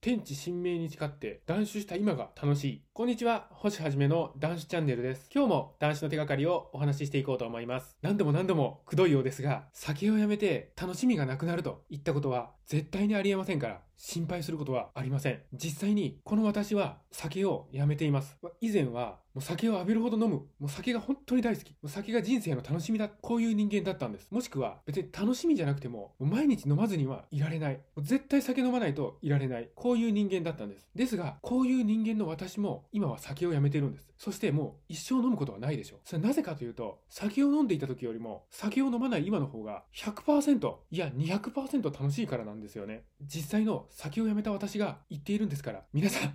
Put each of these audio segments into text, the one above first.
天地神明に誓って断酒した今が楽しい。こんにちは、星はじめの男子チャンネルです。今日も男子の手がかりをお話ししていこうと思います。何度も何度もくどいようですが、酒をやめて楽しみがなくなるといったことは絶対にありえませんから、心配することはありません。実際に、この私は酒をやめています。以前は、もう酒を浴びるほど飲む。もう酒が本当に大好き。もう酒が人生の楽しみだ。こういう人間だったんです。もしくは、別に楽しみじゃなくても、も毎日飲まずにはいられない。もう絶対酒飲まないといられない。こういう人間だったんです。ですが、こういう人間の私も、今は酒をやめてるんです。そしてもう一生飲むことはないでしょう。それなぜかというと、酒を飲んでいた時よりも、酒を飲まない今の方が100%、いや200%楽しいからなんですよね。実際の酒をやめた私が言っているんですから、皆さん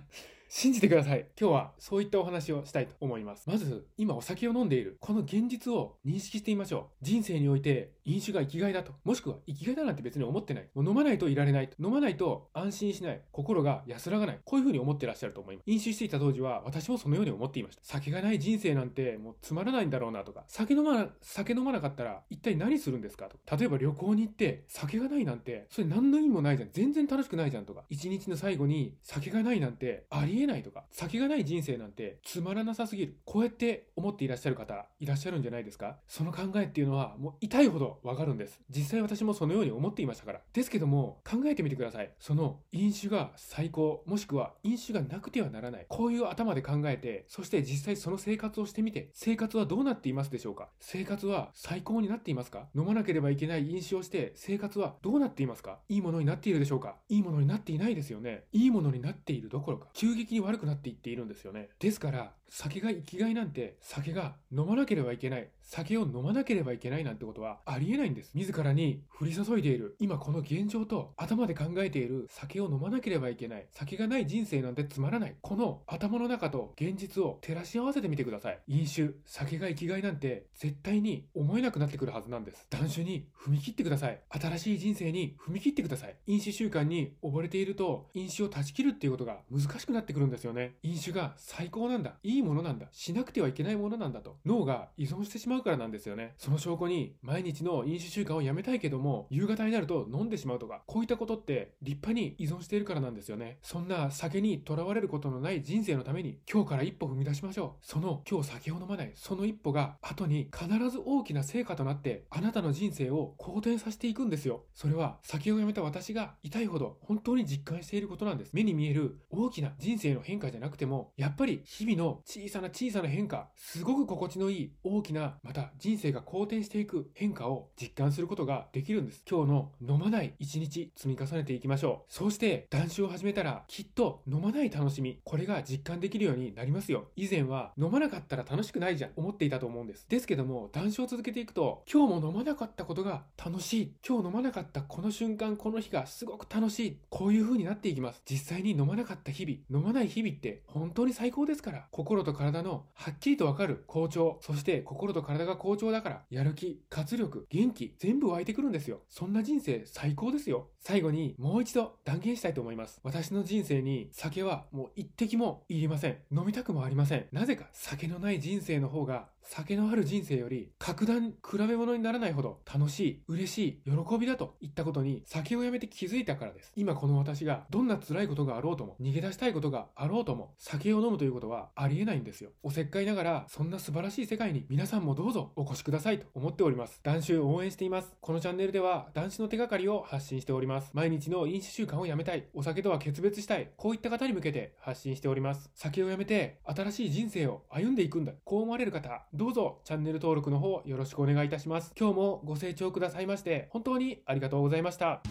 信じてください。今日はそういったお話をしたいと思います。まず、今お酒を飲んでいる、この現実を認識してみましょう。人生において飲酒が生きがいだと。もしくは生きがいだなんて別に思ってない。もう飲まないといられないと。飲まないと安心しない。心が安らがない。こういう風に思ってらっしゃると思います。飲酒していた当時は私もそのように思っていました。酒がない人生なんてもうつまらないんだろうなとか。酒飲まな、酒飲まなかったら一体何するんですかと。例えば旅行に行って酒がないなんて、それ何の意味もないじゃん。全然楽しくないじゃんとか。一日の最後に酒がないなんてありえないとか。酒ががない人生なんてつまらなさすぎる。こうやって思っていらっしゃる方いらっしゃるんじゃないですか？その考えっていうのはもう痛いほどわかるんです。実際私もそのように思っていましたから。ですけども考えてみてください。その飲酒が最高、もしくは飲酒がなくてはならない。こういう頭で考えて、そして実際その生活をしてみて、生活はどうなっていますでしょうか？生活は最高になっていますか？飲まなければいけない飲酒をして生活はどうなっていますか？いいものになっているでしょうか？いいものになっていないですよね。いいものになっているどころか、急激的に悪くなっていっているんですよね。ですから、酒が生きがいなんて、酒が飲まなければいけない、酒を飲まなければいけないなんてことはありえないんです。自らに降り注いでいる、今この現状と頭で考えている酒を飲まなければいけない、酒がない人生なんてつまらない。この頭の中と現実を照らし合わせてみてください。飲酒、酒が生きがいなんて絶対に思えなくなってくるはずなんです。断酒に踏み切ってください。新しい人生に踏み切ってください。飲酒習慣に溺れていると、飲酒を断ち切るっていうことが難しくなってくるんですよね。飲酒が最高なんだ。いいものなんだ。しなくてはいけないものなんだと。脳が依存してしまうからなんですよね。その証拠に、毎日の飲酒習慣をやめたいけども、夕方になると飲んでしまうとか、こういったことって立派に依存しているからなんですよね。そんな酒にとらわれることのない人生のために、今日から一歩踏み出しましょう。その今日酒を飲まない、その一歩が後に必ず大きな成果となって、あなたの人生を好転させていくんですよ。それは酒をやめた私が痛いほど本当に実感していることなんです。目に見える大きな人生の変化じゃなくても、やっぱり日々の小さな小さな変化、すごく心地のいい大きな、また人生が好転していく変化を実感することができるんです。今日の飲まない一日積み重ねていきましょう。そうして断酒を始めたらきっと飲まない楽しみ、これが実感できるようになりますよ。以前は飲まなかったら楽しくないじゃん思っていたと思うんです。ですけども断酒を続けていくと今日も飲まなかったことが楽しい。今日飲まなかったこの瞬間、この日がすごく楽しい。こういう風になっていきます。実際に飲まなかった日々、飲まない日々って本当に最高ですから、心と体のはっきりとわかる好調、そして心と体が好調だから、やる気、活力、元気、全部湧いてくるんですよ。そんな人生最高ですよ。最後にもう一度断言したいと思います。私の人生に酒はもう一滴もいりません。飲みたくもありません。なぜか酒のない人生の方が酒のある人生より格段比べ物にならないほど楽しい、嬉しい、喜びだといったことに酒をやめて気づいたからです。今この私がどんな辛いことがあろうとも、逃げ出したいことがあろうとも、酒を飲むということはありえないんですよ。おせっかいながら、そんな素晴らしい世界に皆さんもどうぞお越しくださいと思っております。男子を応援しています。このチャンネルでは男子の手がかりを発信しております。毎日の飲酒習慣をやめたい、お酒とは決別したい、こういった方に向けて発信しております。酒をやめて新しい人生を歩んでいくんだ。こう思われる方、どうぞチャンネル登録の方よろしくお願いいたします。今日もご清聴くださいまして、本当にありがとうございました。